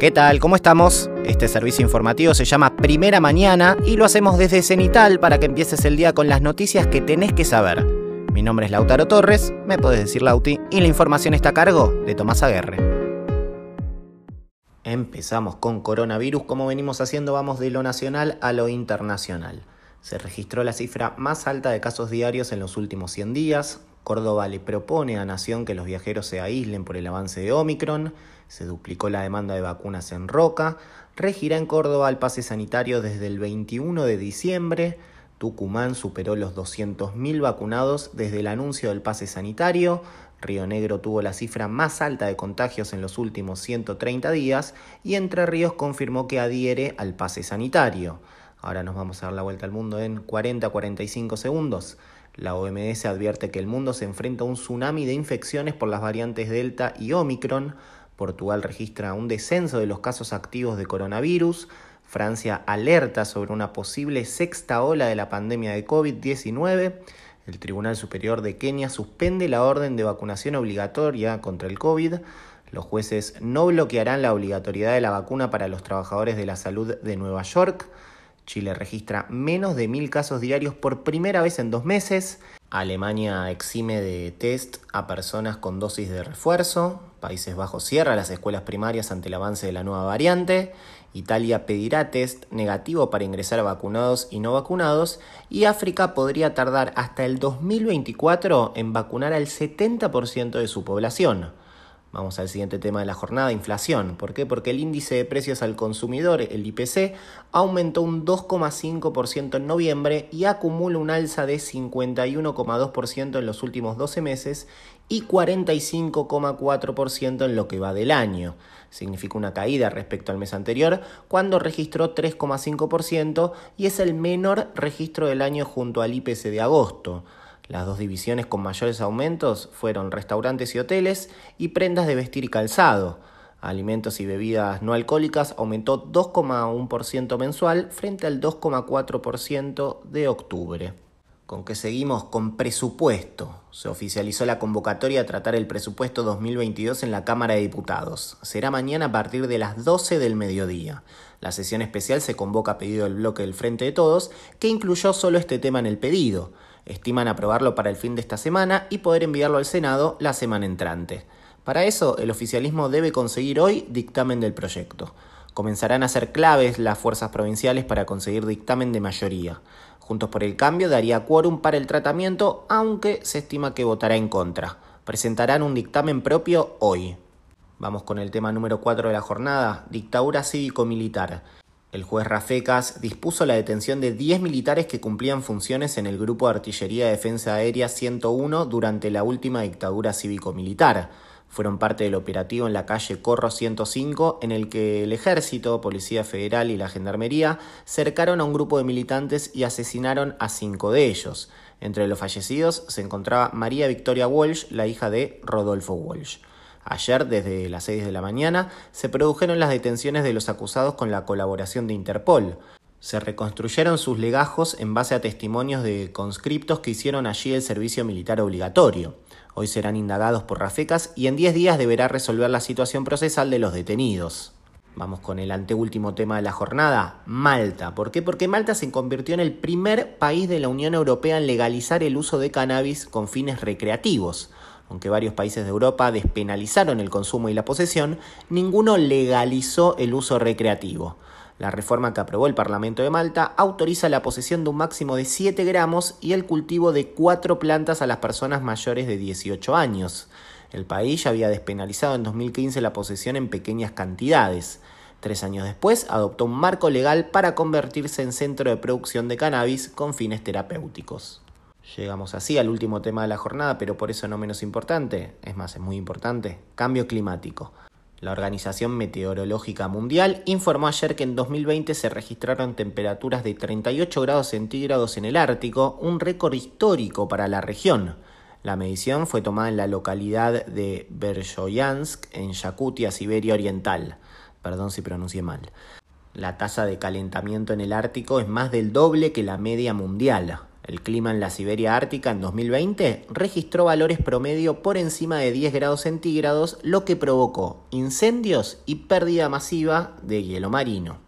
¿Qué tal? ¿Cómo estamos? Este servicio informativo se llama Primera Mañana y lo hacemos desde Cenital para que empieces el día con las noticias que tenés que saber. Mi nombre es Lautaro Torres, me podés decir Lauti, y la información está a cargo de Tomás Aguerre. Empezamos con coronavirus, como venimos haciendo, vamos de lo nacional a lo internacional. Se registró la cifra más alta de casos diarios en los últimos 100 días. Córdoba le propone a Nación que los viajeros se aíslen por el avance de Omicron. Se duplicó la demanda de vacunas en Roca. Regirá en Córdoba el pase sanitario desde el 21 de diciembre. Tucumán superó los 200.000 vacunados desde el anuncio del pase sanitario. Río Negro tuvo la cifra más alta de contagios en los últimos 130 días y Entre Ríos confirmó que adhiere al pase sanitario. Ahora nos vamos a dar la vuelta al mundo en 40-45 segundos. La OMS advierte que el mundo se enfrenta a un tsunami de infecciones por las variantes Delta y Omicron. Portugal registra un descenso de los casos activos de coronavirus. Francia alerta sobre una posible sexta ola de la pandemia de COVID-19. El Tribunal Superior de Kenia suspende la orden de vacunación obligatoria contra el COVID. Los jueces no bloquearán la obligatoriedad de la vacuna para los trabajadores de la salud de Nueva York. Chile registra menos de mil casos diarios por primera vez en dos meses. Alemania exime de test a personas con dosis de refuerzo. Países Bajos cierra las escuelas primarias ante el avance de la nueva variante. Italia pedirá test negativo para ingresar a vacunados y no vacunados. Y África podría tardar hasta el 2024 en vacunar al 70% de su población. Vamos al siguiente tema de la jornada, inflación. ¿Por qué? Porque el índice de precios al consumidor, el IPC, aumentó un 2,5% en noviembre y acumula un alza de 51,2% en los últimos 12 meses y 45,4% en lo que va del año. Significa una caída respecto al mes anterior, cuando registró 3,5% y es el menor registro del año junto al IPC de agosto. Las dos divisiones con mayores aumentos fueron restaurantes y hoteles y prendas de vestir y calzado. Alimentos y bebidas no alcohólicas aumentó 2,1% mensual frente al 2,4% de octubre. ¿Con qué seguimos? Con presupuesto. Se oficializó la convocatoria a tratar el presupuesto 2022 en la Cámara de Diputados. Será mañana a partir de las 12 del mediodía. La sesión especial se convoca a pedido del bloque del Frente de Todos, que incluyó solo este tema en el pedido. Estiman aprobarlo para el fin de esta semana y poder enviarlo al Senado la semana entrante. Para eso, el oficialismo debe conseguir hoy dictamen del proyecto. Comenzarán a ser claves las fuerzas provinciales para conseguir dictamen de mayoría. Juntos por el Cambio daría quórum para el tratamiento, aunque se estima que votará en contra. Presentarán un dictamen propio hoy. Vamos con el tema número 4 de la jornada, dictadura cívico-militar. El juez Rafecas dispuso la detención de 10 militares que cumplían funciones en el Grupo de Artillería de Defensa Aérea 101 durante la última dictadura cívico-militar. Fueron parte del operativo en la calle Corro 105, en el que el Ejército, Policía Federal y la Gendarmería cercaron a un grupo de militantes y asesinaron a cinco de ellos. Entre los fallecidos se encontraba María Victoria Walsh, la hija de Rodolfo Walsh. Ayer, desde las 6 de la mañana, se produjeron las detenciones de los acusados con la colaboración de Interpol. Se reconstruyeron sus legajos en base a testimonios de conscriptos que hicieron allí el servicio militar obligatorio. Hoy serán indagados por Rafecas y en 10 días deberá resolver la situación procesal de los detenidos. Vamos con el anteúltimo tema de la jornada, Malta. ¿Por qué? Porque Malta se convirtió en el primer país de la Unión Europea en legalizar el uso de cannabis con fines recreativos. Aunque varios países de Europa despenalizaron el consumo y la posesión, ninguno legalizó el uso recreativo. La reforma que aprobó el Parlamento de Malta autoriza la posesión de un máximo de 7 gramos y el cultivo de 4 plantas a las personas mayores de 18 años. El país ya había despenalizado en 2015 la posesión en pequeñas cantidades. Tres años después adoptó un marco legal para convertirse en centro de producción de cannabis con fines terapéuticos. Llegamos así al último tema de la jornada, pero por eso no menos importante, es más, es muy importante, cambio climático. La Organización Meteorológica Mundial informó ayer que en 2020 se registraron temperaturas de 38 grados centígrados en el Ártico, un récord histórico para la región. La medición fue tomada en la localidad de Bershoyansk, en Yakutia, Siberia Oriental. Perdón si pronuncié mal. La tasa de calentamiento en el Ártico es más del doble que la media mundial. El clima en la Siberia Ártica en 2020 registró valores promedio por encima de 10 grados centígrados, lo que provocó incendios y pérdida masiva de hielo marino.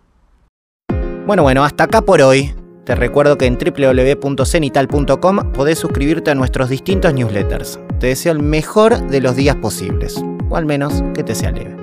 Bueno, bueno, hasta acá por hoy. Te recuerdo que en www.cenital.com podés suscribirte a nuestros distintos newsletters. Te deseo el mejor de los días posibles, o al menos que te sea leve.